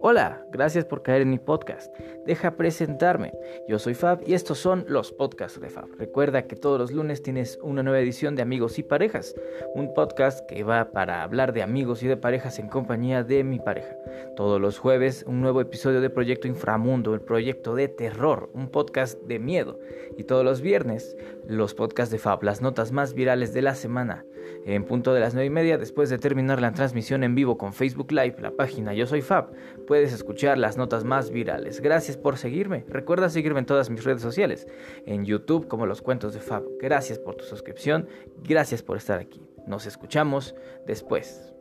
Hola, gracias por caer en mi podcast. Deja presentarme. Yo soy Fab y estos son los podcasts de Fab. Recuerda que todos los lunes tienes una nueva edición de Amigos y Parejas, un podcast que va para hablar de amigos y de parejas en compañía de mi pareja. Todos los jueves un nuevo episodio de Proyecto Inframundo, el proyecto de terror, un podcast de miedo. Y todos los viernes los podcasts de Fab, las notas más virales de la semana. En punto de las 9 y media, después de terminar la transmisión en vivo con Facebook Live, la página Yo Soy Fab, puedes escuchar las notas más virales. Gracias por seguirme. Recuerda seguirme en todas mis redes sociales, en YouTube como Los Cuentos de Fab. Gracias por tu suscripción, gracias por estar aquí. Nos escuchamos después.